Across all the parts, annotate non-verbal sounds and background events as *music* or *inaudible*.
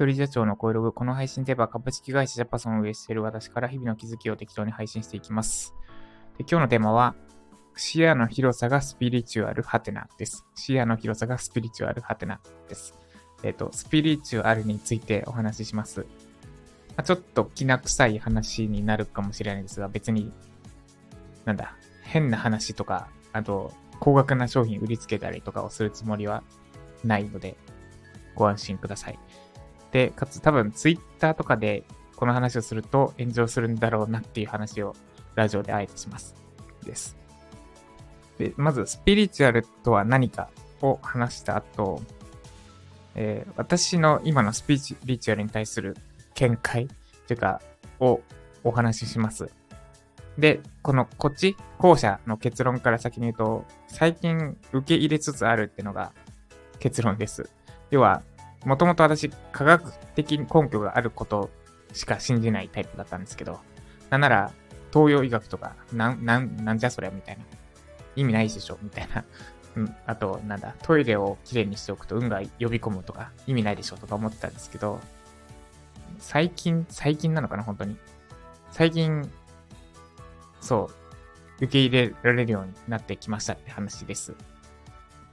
一人社長の声ログ、この配信では株式会社ジャパソンを運営している私から日々の気づきを適当に配信していきます。で今日のテーマは、視野の広さがスピリチュアルハテナです。視野の広さがスピリチュアルハテナです。えっ、ー、と、スピリチュアルについてお話しします。まあ、ちょっときな臭い話になるかもしれないですが、別に、なんだ、変な話とか、あと、高額な商品売りつけたりとかをするつもりはないので、ご安心ください。で、かつ多分ツイッターとかでこの話をすると炎上するんだろうなっていう話をラジオであえてします。です。で、まずスピリチュアルとは何かを話した後、えー、私の今のスピリチュアルに対する見解というか、をお話しします。で、このこっち、後者の結論から先に言うと、最近受け入れつつあるってのが結論です。要は、もともと私、科学的根拠があることしか信じないタイプだったんですけど、なんなら、東洋医学とか、なん、なん、なんじゃそりゃみたいな。意味ないでしょみたいな。うん、あと、なんだ、トイレをきれいにしておくと運が呼び込むとか、意味ないでしょとか思ってたんですけど、最近、最近なのかな本当に。最近、そう、受け入れられるようになってきましたって話です。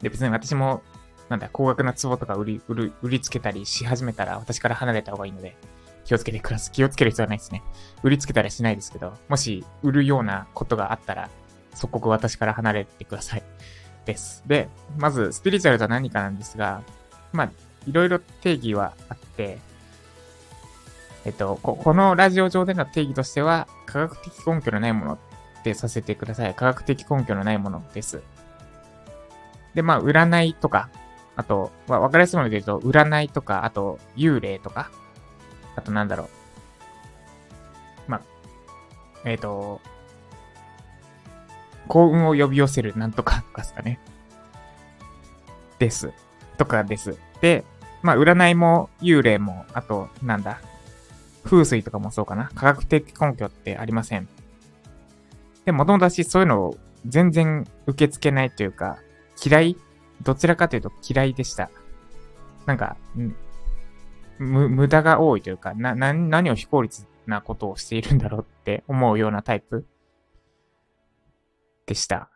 で、別に私もなんだ、高額な壺とか売り、売る、売りつけたりし始めたら私から離れた方がいいので、気をつけてください。気をつける必要はないですね。売りつけたりしないですけど、もし売るようなことがあったら、即刻私から離れてください。です。で、まず、スピリチュアルとは何かなんですが、まあ、いろいろ定義はあって、えっと、ここのラジオ上での定義としては、科学的根拠のないものってさせてください。科学的根拠のないものです。で、まあ、占いとか、あと、まあ、わかりやすいもので言うと、占いとか、あと、幽霊とか、あとなんだろう。まあ、えっ、ー、と、幸運を呼び寄せるなんとかとかですかね。です。とかです。で、まあ、占いも幽霊も、あと、なんだ。風水とかもそうかな。科学的根拠ってありません。で、もともと私そういうのを全然受け付けないというか、嫌いどちらかというと嫌いでした。なんか、む、無駄が多いというか、な、な、何を非効率なことをしているんだろうって思うようなタイプでした。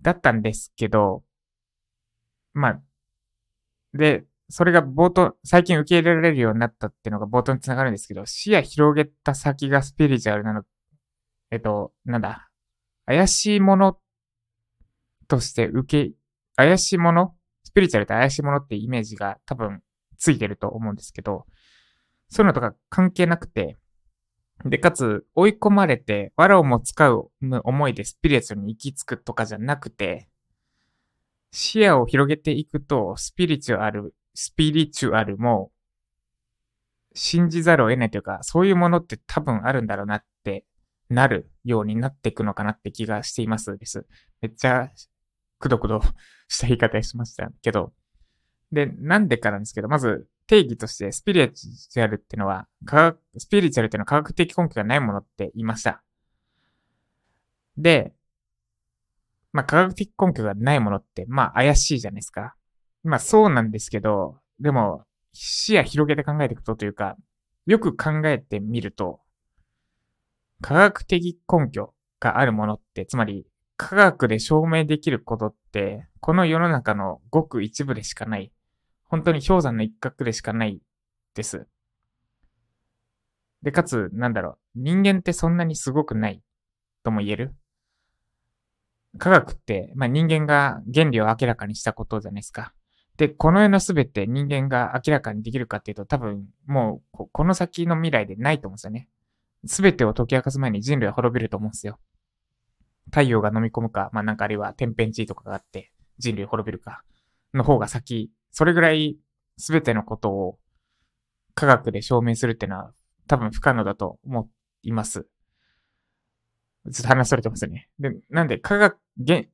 だったんですけど、まあ、で、それが冒頭、最近受け入れられるようになったっていうのが冒頭につながるんですけど、視野広げた先がスピリチュアルなの、えっと、なんだ、怪しいものとして受け怪しいもの、スピリチュアルって怪しいものってイメージが多分ついてると思うんですけど、そういうのとか関係なくて、で、かつ、追い込まれて、藁をも使う思いでスピリチュアルに行き着くとかじゃなくて、視野を広げていくと、スピリチュアル、スピリチュアルも、信じざるを得ないというか、そういうものって多分あるんだろうなってなるようになっていくのかなって気がしていますです。めっちゃくどくどした言い方しましたけど、で、なんでかなんですけど、まず定義としてスピリチュアルってのは、科学、スピリチュアルっていうのは科学的根拠がないものって言いました。で、まあ科学的根拠がないものって、まあ怪しいじゃないですか。まあそうなんですけど、でも視野広げて考えていくとというか、よく考えてみると、科学的根拠があるものって、つまり科学で証明できることって、この世の中のごく一部でしかない。本当に氷山の一角でしかないです。で、かつ、なんだろう、人間ってそんなにすごくないとも言える？科学って、まあ、人間が原理を明らかにしたことじゃないですか。で、この世のすべて人間が明らかにできるかっていうと、多分、もう、この先の未来でないと思うんですよね。すべてを解き明かす前に人類は滅びると思うんですよ。太陽が飲み込むか、まあなんかあるいは天変地異とかがあって人類滅びるかの方が先、それぐらい全てのことを科学で証明するっていうのは多分不可能だと思います。ちょっと話されてますね。で、なんで科学、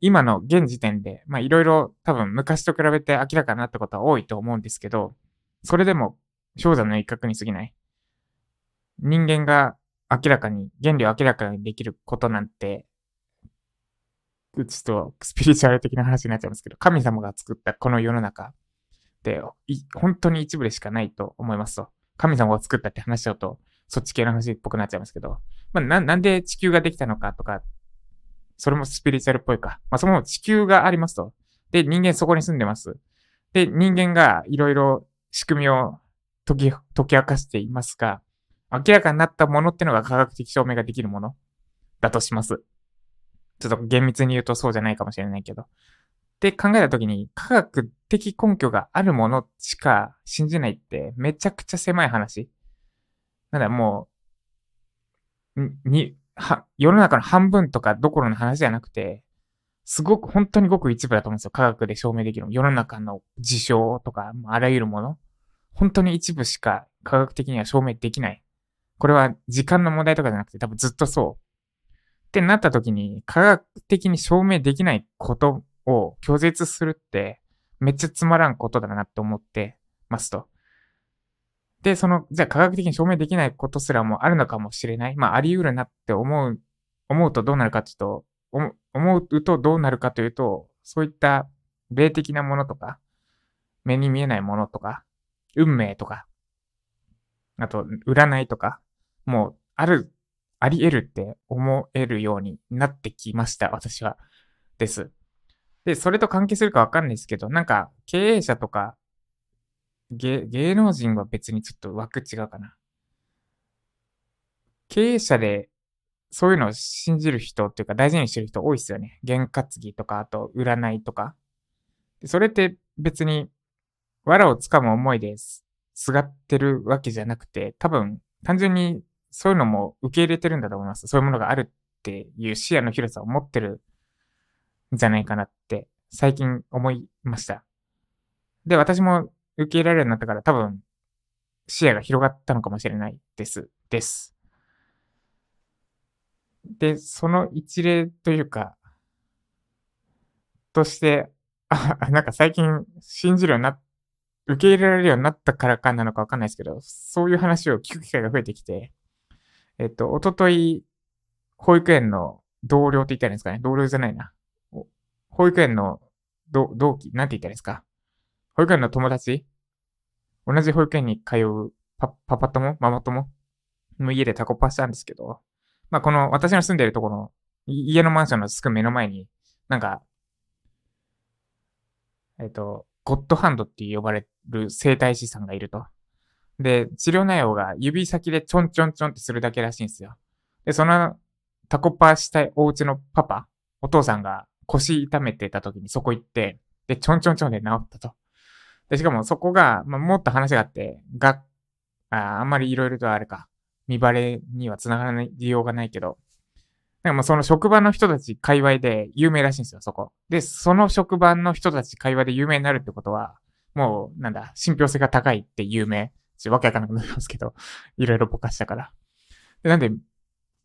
今の現時点で、まあいろいろ多分昔と比べて明らかになったことは多いと思うんですけど、それでも氷山の一角に過ぎない。人間が明らかに、原理を明らかにできることなんてちょっとスピリチュアル的な話になっちゃいますけど、神様が作ったこの世の中っ、て、本当に一部でしかないと思いますと。神様を作ったって話しちゃうと、そっち系の話っぽくなっちゃいますけど、まあ、な、なんで地球ができたのかとか、それもスピリチュアルっぽいか。まあ、その地球がありますと。で、人間そこに住んでます。で、人間がいろいろ仕組みを解き、解き明かしていますが、明らかになったものってのが科学的証明ができるものだとします。ちょっと厳密に言うとそうじゃないかもしれないけど。って考えたときに、科学的根拠があるものしか信じないってめちゃくちゃ狭い話。なんだ、もう、に、は、世の中の半分とかどころの話じゃなくて、すごく、本当にごく一部だと思うんですよ。科学で証明できる。世の中の事象とか、あらゆるもの。本当に一部しか科学的には証明できない。これは時間の問題とかじゃなくて多分ずっとそう。ってなった時に科学的に証明できないことを拒絶するってめっちゃつまらんことだなって思ってますと。で、その、じゃあ科学的に証明できないことすらもあるのかもしれない。まあ、あり得るなって思う、思うとどうなるかっていうと、思うとどうなるかというと、そういった霊的なものとか、目に見えないものとか、運命とか、あと、占いとか、もう、ある、あり得るって思えるようになってきました、私は。です。で、それと関係するかわかんないですけど、なんか、経営者とか、芸、能人は別にちょっと枠違うかな。経営者で、そういうのを信じる人っていうか大事にしてる人多いっすよね。験担ぎとか、あと占いとか。それって別に、藁をつかむ思いです。すがってるわけじゃなくて、多分、単純にそういうのも受け入れてるんだと思います。そういうものがあるっていう視野の広さを持ってるんじゃないかなって最近思いました。で、私も受け入れられるようになったから多分視野が広がったのかもしれないです。です。で、その一例というか、として、あ、なんか最近信じるようにな、受け入れられるようになったからかなのかわかんないですけど、そういう話を聞く機会が増えてきて、えっと、おととい、保育園の同僚って言ったらいいんですかね？同僚じゃないな。保育園の同期、なんて言ったらいいんですか？保育園の友達？同じ保育園に通うパパパ友？ママ友？の家でタコパしたんですけど、まあ、この私の住んでるところ家のマンションのすぐ目の前に、なんか、えっ、と、ゴッドハンドって呼ばれる生体師さんがいると。で、治療内容が指先でちょんちょんちょんってするだけらしいんですよ。で、そのタコパしたいお家のパパ、お父さんが腰痛めてた時にそこ行って、で、ちょんちょんちょんで治ったと。で、しかもそこが、まあ、もっと話があって、が、ああんまりいろいろとあれか、見バレには繋がらない、利用がないけど、でもその職場の人たち界隈で有名らしいんですよ、そこ。で、その職場の人たち界隈で有名になるってことは、もう、なんだ、信憑性が高いって有名。ちょわけわかんなくなりますけど、*laughs* いろいろぼかしたから。でなんで、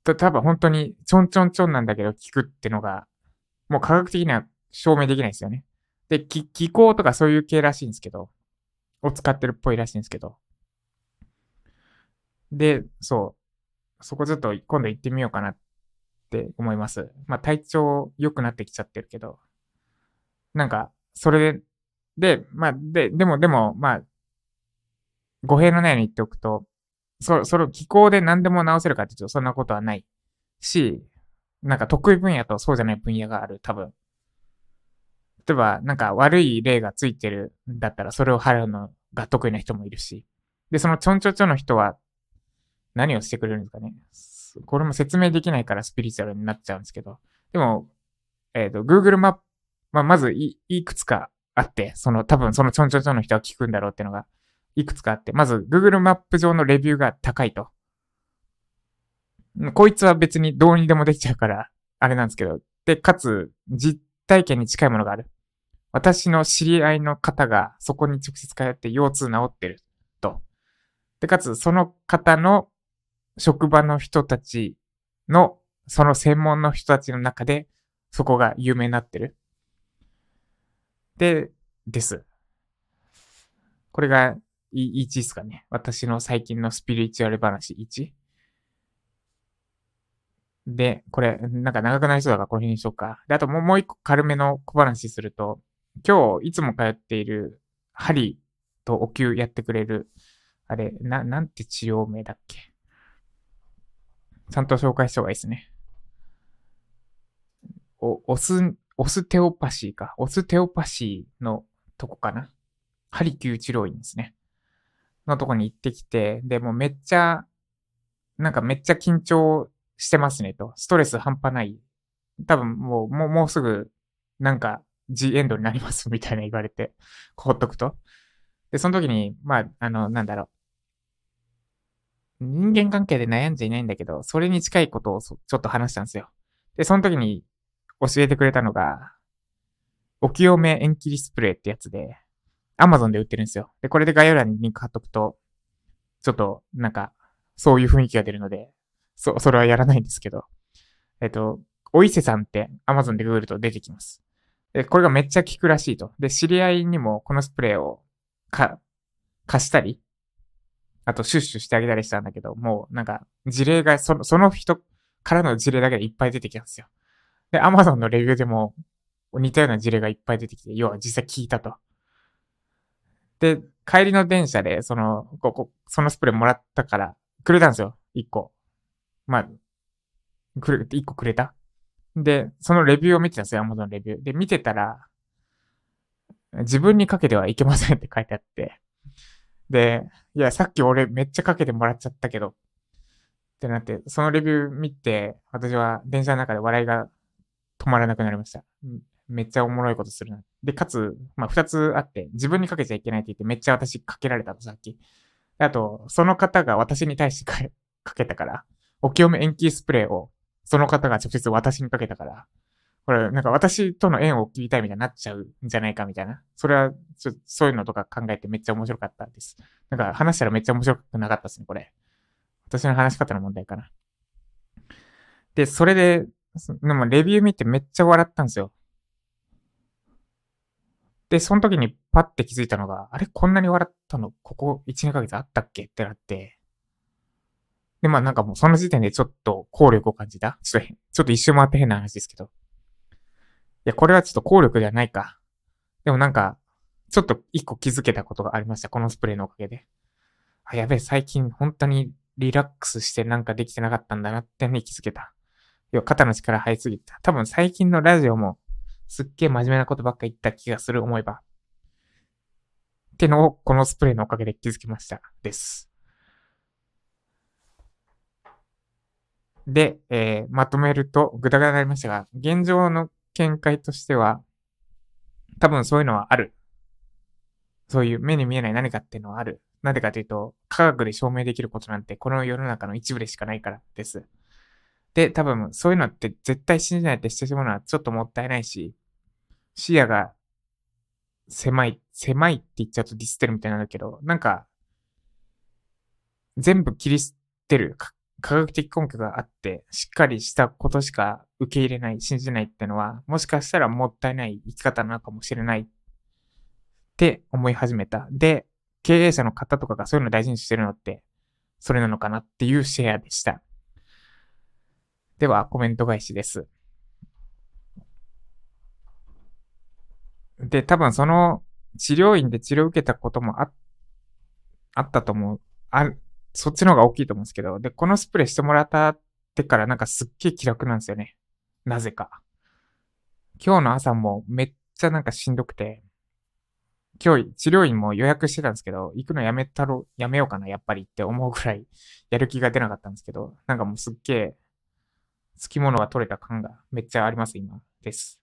た多分本当にちょんちょんちょんなんだけど聞くってのが、もう科学的には証明できないですよね。で、気、気候とかそういう系らしいんですけど、を使ってるっぽいらしいんですけど。で、そう。そこちょっと今度行ってみようかなって思います。まあ体調良くなってきちゃってるけど、なんか、それで、で、まあ、で、でも、でも、まあ、語弊のないように言っておくと、そ、その気候で何でも直せるかって言うとそんなことはないし、なんか得意分野とそうじゃない分野がある、多分。例えば、なんか悪い例がついてるんだったら、それを払うのが得意な人もいるし。で、そのちょんちょちょの人は何をしてくれるんですかね。これも説明できないからスピリチュアルになっちゃうんですけど。でも、えっ、ー、と、Google マップ、まあ、まずい、いくつかあって、その多分そのちょんちょちょの人は聞くんだろうっていうのがいくつかあって、まず Google マップ上のレビューが高いと。こいつは別にどうにでもできちゃうから、あれなんですけど。で、かつ、実体験に近いものがある。私の知り合いの方がそこに直接通って腰痛治ってると。で、かつ、その方の職場の人たちの、その専門の人たちの中で、そこが有名になってる。で、です。これが1ですかね。私の最近のスピリチュアル話1。で、これ、なんか長くなりそうだからこの辺にしようか。で、あともうもう一個軽めの小話すると、今日いつも通っている針とお灸やってくれる、あれ、な、なんて治療名だっけ？ちゃんと紹介した方がいいですね。お、オス、オステオパシーか。オステオパシーのとこかな。ハリキュー治療院ですね。のとこに行ってきて、で、もめっちゃ、なんかめっちゃ緊張してますねと。ストレス半端ない。多分もう、もう、もうすぐ、なんか、G エンドになりますみたいな言われて、ほっとくと。で、その時に、まあ、あの、なんだろう。人間関係で悩んじゃいないんだけど、それに近いことをちょっと話したんですよ。で、その時に教えてくれたのが、お清め縁切りスプレーってやつで、アマゾンで売ってるんですよ。で、これで概要欄にリンク貼っとくと、ちょっと、なんか、そういう雰囲気が出るので、そ、それはやらないんですけど。えっと、お伊勢さんってアマゾンでググると出てきます。で、これがめっちゃ効くらしいと。で、知り合いにもこのスプレーをか、貸したり、あとシュッシュしてあげたりしたんだけど、もうなんか事例がその、その人からの事例だけでいっぱい出てきたんですよ。で、アマゾンのレビューでも似たような事例がいっぱい出てきて、要は実際聞いたと。で、帰りの電車で、その、ここ、そのスプレーもらったから、くれたんですよ。一個。まあ、くれ、一個くれた？で、そのレビューを見てたんですよ、アマゾンレビュー。で、見てたら、自分にかけてはいけませんって書いてあって。で、いや、さっき俺めっちゃかけてもらっちゃったけど、ってなって、そのレビュー見て、私は電車の中で笑いが止まらなくなりました。めっちゃおもろいことするな。で、かつ、まあ、二つあって、自分にかけちゃいけないって言って、めっちゃ私かけられたと、さっき。あと、その方が私に対してか *laughs* けたから、お清め延期スプレーを、その方が直接私にかけたから、これ、なんか私との縁を切りたいみたいになっちゃうんじゃないかみたいな。それは、ちょそういうのとか考えてめっちゃ面白かったです。なんか話したらめっちゃ面白くなかったですね、これ。私の話し方の問題かな。で、それで、でもレビュー見てめっちゃ笑ったんですよ。で、その時にパッて気づいたのが、あれ？こんなに笑ったの、ここ1、2ヶ月あったっけ？ってなって、で、まあなんかもうその時点でちょっと効力を感じた？ちょっと、ちょっと一周回って変な話ですけど。いや、これはちょっと効力ではないか。でもなんか、ちょっと一個気づけたことがありました。このスプレーのおかげで。あ、やべえ、最近本当にリラックスしてなんかできてなかったんだなってね、気づけた。要は肩の力入りすぎた。多分最近のラジオもすっげえ真面目なことばっか言った気がする思えば。ってのをこのスプレーのおかげで気づきました。です。で、えー、まとめると、ぐだぐだになりましたが、現状の見解としては、多分そういうのはある。そういう目に見えない何かっていうのはある。なぜかというと、科学で証明できることなんて、この世の中の一部でしかないからです。で、多分、そういうのって絶対信じないってしてしまうのはちょっともったいないし、視野が狭い、狭いって言っちゃうとディスってるみたいなんだけど、なんか、全部切り捨てる、科学的根拠があって、しっかりしたことしか受け入れない、信じないってのは、もしかしたらもったいない生き方なのかもしれないって思い始めた。で、経営者の方とかがそういうの大事にしてるのって、それなのかなっていうシェアでした。では、コメント返しです。で、多分その治療院で治療受けたこともあ、あったと思う。あ、そっちの方が大きいと思うんですけど、で、このスプレーしてもらったってからなんかすっげえ気楽なんですよね。なぜか。今日の朝もめっちゃなんかしんどくて、今日治療院も予約してたんですけど、行くのやめたろ、やめようかな、やっぱりって思うくらい *laughs* やる気が出なかったんですけど、なんかもうすっげえ、付き物が取れた感がめっちゃあります、今。です。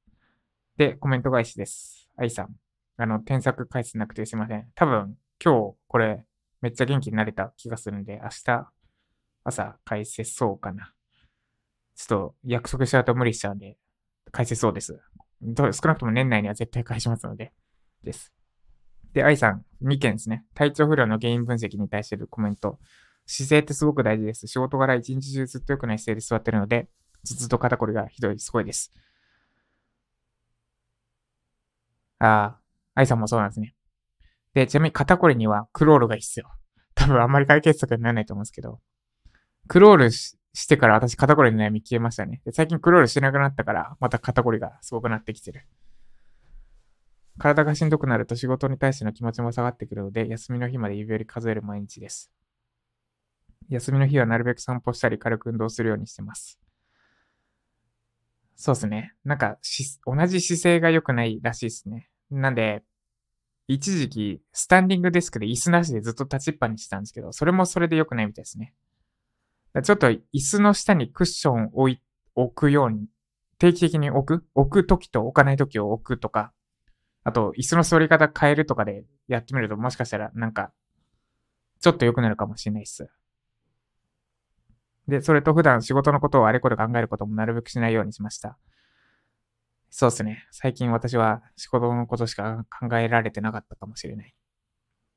で、コメント返しです。愛さん。あの、添削返せなくてすいません。多分、今日、これ、めっちゃ元気になれた気がするんで、明日、朝、返せそうかな。ちょっと、約束しちゃうと無理しちゃうんで、返せそうです。どう少なくとも年内には絶対返しますので、です。で、愛さん、2件ですね。体調不良の原因分析に対してるコメント。姿勢ってすごく大事です。仕事柄一日中ずっと良くない姿勢で座ってるので、ずっと肩こりがひどい、すごいです。ああ、愛さんもそうなんですね。で、ちなみに肩こりにはクロールが必要。多分あんまり解決策にならないと思うんですけど、クロールしてから私肩こりの悩み消えましたね。で最近クロールしなくなったから、また肩こりがすごくなってきてる。体がしんどくなると仕事に対しての気持ちも下がってくるので、休みの日まで指折り数える毎日です。休みの日はなるべく散歩したり軽く運動するようにしてます。そうですね。なんかし同じ姿勢が良くないらしいですね。なんで、一時期、スタンディングデスクで椅子なしでずっと立ちっぱにしてたんですけど、それもそれで良くないみたいですね。ちょっと椅子の下にクッションを置い、置くように、定期的に置く？置くときと置かないときを置くとか、あと、椅子の座り方変えるとかでやってみると、もしかしたらなんか、ちょっと良くなるかもしれないっす。で、それと普段仕事のことをあれこれ考えることもなるべくしないようにしました。そうですね。最近私は仕事のことしか考えられてなかったかもしれない。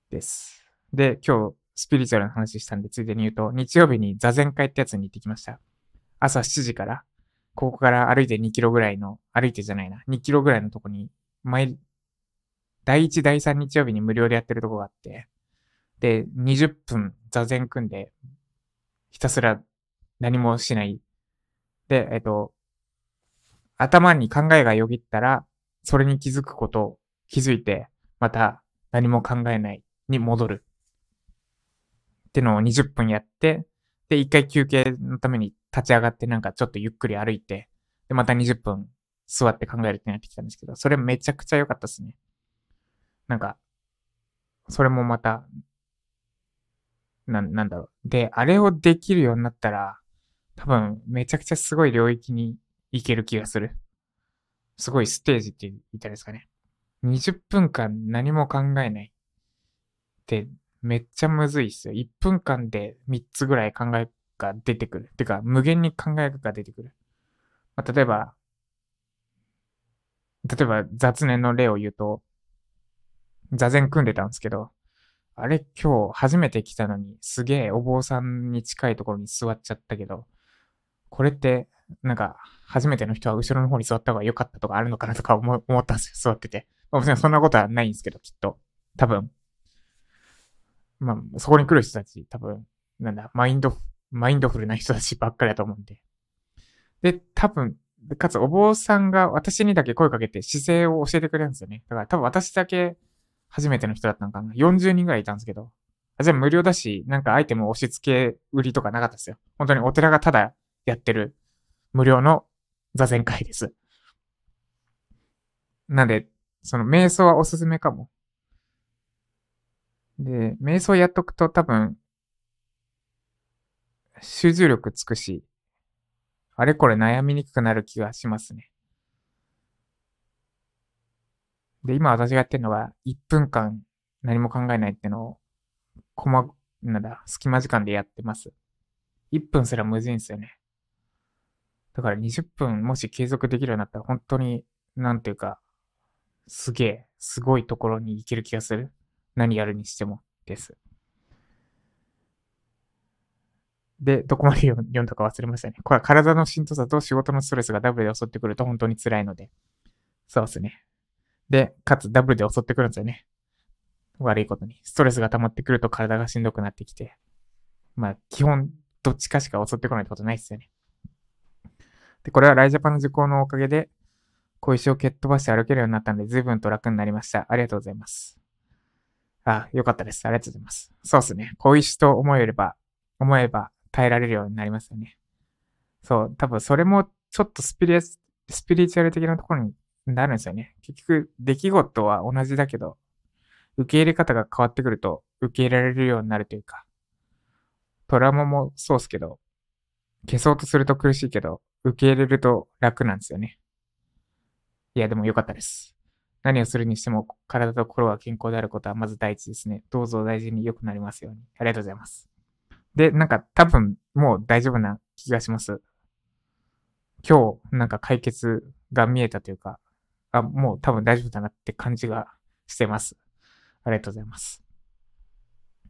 です。で、今日、スピリチュアルな話したんで、ついでに言うと、日曜日に座禅会ってやつに行ってきました。朝7時から、ここから歩いて2キロぐらいの、歩いてじゃないな、2キロぐらいのとこに、毎、第1、第3日曜日に無料でやってるとこがあって、で、20分座禅組んで、ひたすら何もしない。で、えっと、頭に考えがよぎったら、それに気づくこと、気づいて、また何も考えないに戻る。ってのを20分やって、で、一回休憩のために立ち上がってなんかちょっとゆっくり歩いて、で、また20分座って考えるってなってきたんですけど、それめちゃくちゃ良かったですね。なんか、それもまた、な、なんだろう。で、あれをできるようになったら、多分めちゃくちゃすごい領域にいける気がする。すごいステージって言ったらですかね。20分間何も考えないってめっちゃむずいっすよ。1分間で3つぐらい考えが出てくる。てか、無限に考えが出てくる。まあ、例えば、例えば雑念の例を言うと、座禅組んでたんですけど、あれ今日初めて来たのにすげえお坊さんに近いところに座っちゃったけど、これってなんか初めての人は後ろの方に座った方が良かったとかあるのかなとか *laughs* 思ったんですよ、座ってて。まあ、別にそんなことはないんですけど、きっと。多分。まあ、そこに来る人たち、多分、なんだ、マインド、マインドフルな人たちばっかりだと思うんで。で、多分、かつお坊さんが私にだけ声かけて姿勢を教えてくれるんですよね。だから多分私だけ初めての人だったのかな。40人ぐらいいたんですけど。あ、じゃあ無料だし、なんかアイテム押し付け売りとかなかったですよ。本当にお寺がただやってる無料の座禅会です。なんで、その瞑想はおすすめかも。で、瞑想やっとくと多分、集中力つくし、あれこれ悩みにくくなる気がしますね。で、今私がやってるのは、1分間何も考えないってのを、こま、なんだ、隙間時間でやってます。1分すらむずいんですよね。だから20分もし継続できるようになったら本当に、なんていうか、すげえ、すごいところに行ける気がする。何やるにしてもです。で、どこまで読んだか忘れましたね。これは体のしんどさと仕事のストレスがダブルで襲ってくると本当に辛いので。そうですね。で、かつダブルで襲ってくるんですよね。悪いことに。ストレスが溜まってくると体がしんどくなってきて。まあ、基本、どっちかしか襲ってこないってことないですよね。で、これはライジャパンの受講のおかげで、小石を蹴っ飛ばして歩けるようになったので、随分と楽になりました。ありがとうございます。あ、よかったです。ありがとうございます。そうですね。小石と思えれば、思えば耐えられるようになりますよね。そう、多分それもちょっとスピリスピリチュアル的なところになるんですよね。結局、出来事は同じだけど、受け入れ方が変わってくると受け入れられるようになるというか、トラウマもそうっすけど、消そうとすると苦しいけど、受け入れると楽なんですよね。いや、でも良かったです。何をするにしても体と心が健康であることはまず第一ですね。どうぞ大事に良くなりますように。ありがとうございます。で、なんか多分もう大丈夫な気がします。今日なんか解決が見えたというか、あ、もう多分大丈夫だなって感じがしてます。ありがとうございます。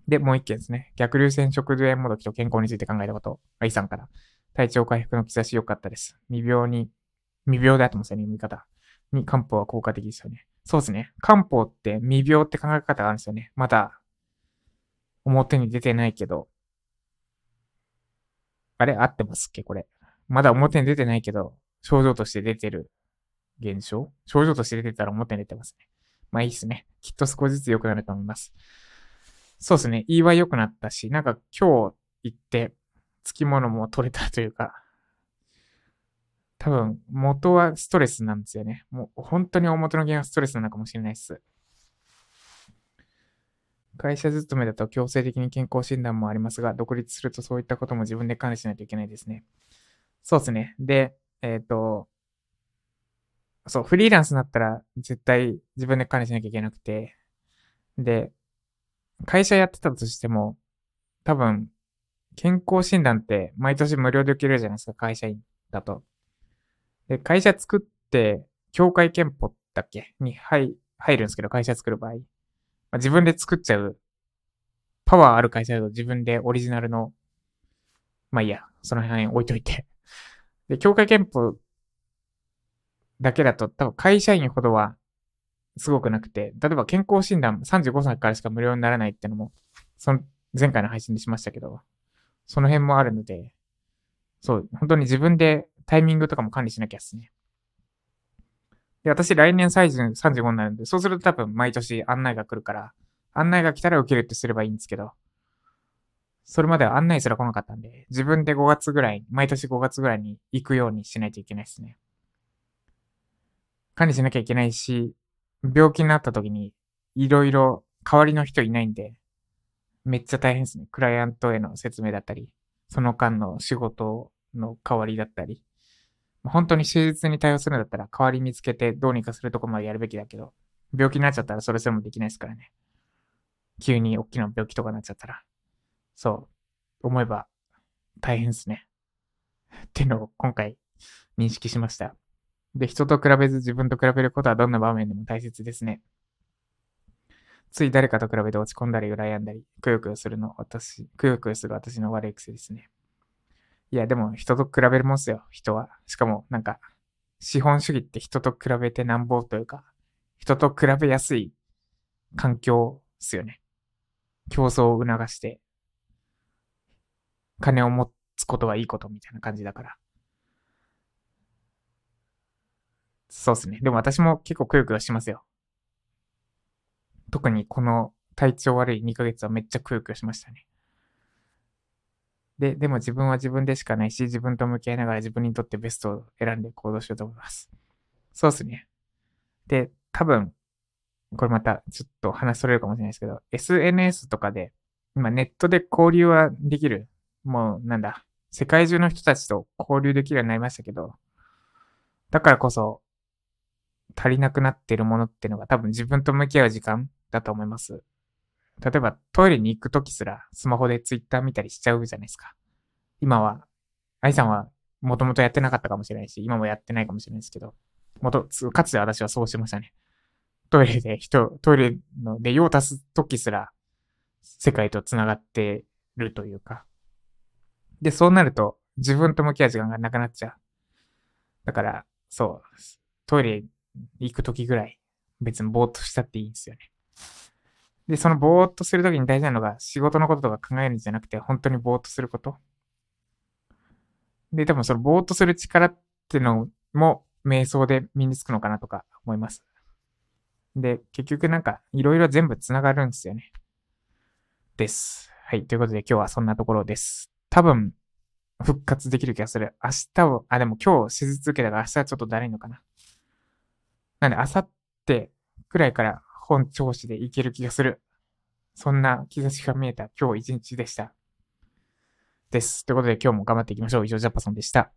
で、もう一件ですね。逆流性食道炎もどきと健康について考えたこと。あ、イさんから。体調回復の兆し良かったです。未病に、未病だと思うんですよね、読み方。に漢方は効果的ですよね。そうですね。漢方って未病って考え方があるんですよね。まだ、表に出てないけど。あれ合ってますっけこれ。まだ表に出てないけど、症状として出てる現象症状として出てたら表に出てますね。まあいいっすね。きっと少しずつ良くなると思います。そうですね。言いは良くなったし、なんか今日行って、つきものも取れたというか、多分、元はストレスなんですよね。もう本当に大元の原因はストレスなのかもしれないです。会社勤めだと強制的に健康診断もありますが、独立するとそういったことも自分で管理しないといけないですね。そうですね。で、えっ、ー、と、そう、フリーランスになったら絶対自分で管理しなきゃいけなくて、で、会社やってたとしても、多分、健康診断って毎年無料で受けるじゃないですか、会社員だと。で、会社作って、協会憲法だっけ？に入入るんですけど、会社作る場合。まあ、自分で作っちゃう、パワーある会社だと自分でオリジナルの、まあいいや、その辺置いといて。で、協会憲法だけだと多分会社員ほどはすごくなくて、例えば健康診断35歳からしか無料にならないってのも、その前回の配信でしましたけど、その辺もあるので、そう、本当に自分でタイミングとかも管理しなきゃっすね。で、私来年サイズ35になるんで、そうすると多分毎年案内が来るから、案内が来たら受けるってすればいいんですけど、それまでは案内すら来なかったんで、自分で5月ぐらい、毎年5月ぐらいに行くようにしないといけないですね。管理しなきゃいけないし、病気になった時に、いろいろ代わりの人いないんで、めっちゃ大変ですね。クライアントへの説明だったり、その間の仕事の代わりだったり。本当に手術に対応するんだったら、代わり見つけてどうにかするとこまでやるべきだけど、病気になっちゃったらそれすらもできないですからね。急に大きな病気とかになっちゃったら。そう、思えば大変ですね。っていうのを今回認識しました。で、人と比べず自分と比べることはどんな場面でも大切ですね。つい誰かと比べて落ち込んだり羨んだり、くよくよするの、私、くよくよする私の悪い癖ですね。いや、でも人と比べるもんすよ、人は。しかも、なんか、資本主義って人と比べてなんぼというか、人と比べやすい環境っすよね。競争を促して、金を持つことはいいことみたいな感じだから。そうっすね。でも私も結構くよくよしますよ。特にこの体調悪い2ヶ月はめっちゃくよくよしましたね。で、でも自分は自分でしかないし、自分と向き合いながら自分にとってベストを選んで行動しようと思います。そうっすね。で、多分、これまたちょっと話それるかもしれないですけど、SNS とかで、今ネットで交流はできるもうなんだ、世界中の人たちと交流できるようになりましたけど、だからこそ、足りなくなってるものっていうのが多分自分と向き合う時間だと思います。例えばトイレに行くときすらスマホでツイッター見たりしちゃうじゃないですか。今は、愛さんはもともとやってなかったかもしれないし、今もやってないかもしれないですけど、もと、かつて私はそうしてましたね。トイレで人、トイレので用を足すときすら世界と繋がってるというか、で、そうなると、自分と向き合う時間がなくなっちゃう。だから、そう、トイレ行くときぐらい、別にぼーっとしたっていいんですよね。で、そのぼーっとするときに大事なのが、仕事のこととか考えるんじゃなくて、本当にぼーっとすること。で、多分そのぼーっとする力っていうのも、瞑想で身につくのかなとか思います。で、結局なんか、いろいろ全部繋がるんですよね。です。はい。ということで今日はそんなところです。多分、復活できる気がする。明日を、あ、でも今日手術受けたから明日はちょっとだるいのかな。なんで、明後日くらいから本調子でいける気がする。そんな兆しが見えた今日一日でした。です。ということで今日も頑張っていきましょう。以上、ジャパソンでした。